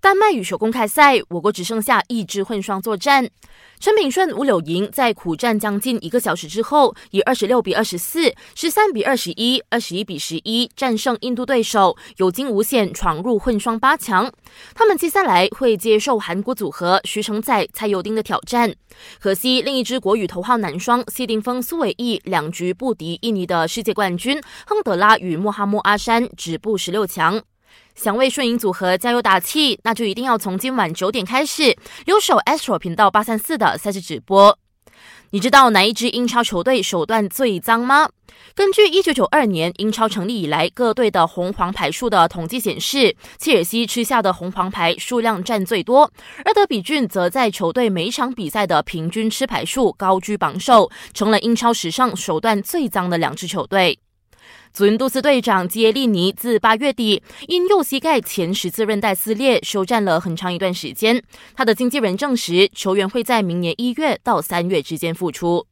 丹麦羽球公开赛，我国只剩下一支混双作战。陈炳顺、吴柳莹在苦战将近一个小时之后，以二十六比二十四、十三比二十一、二十一比十一战胜印度对手，有惊无险闯入混双八强。他们接下来会接受韩国组合徐承宰、蔡友丁的挑战。可惜，另一支国羽头号男双谢定峰、苏伟毅两局不敌印尼的世界冠军亨德拉与穆哈默阿山，止步十六强。想为顺营组合加油打气，那就一定要从今晚九点开始留守 Astro 频道八三四的赛事直播。你知道哪一支英超球队手段最脏吗？根据一九九二年英超成立以来各队的红黄牌数的统计显示，切尔西吃下的红黄牌数量占最多，而德比郡则在球队每场比赛的平均吃牌数高居榜首，成了英超史上手段最脏的两支球队。祖云杜斯队长基耶利尼自八月底因右膝盖前十字韧带撕裂休战了很长一段时间。他的经纪人证实，球员会在明年一月到三月之间复出。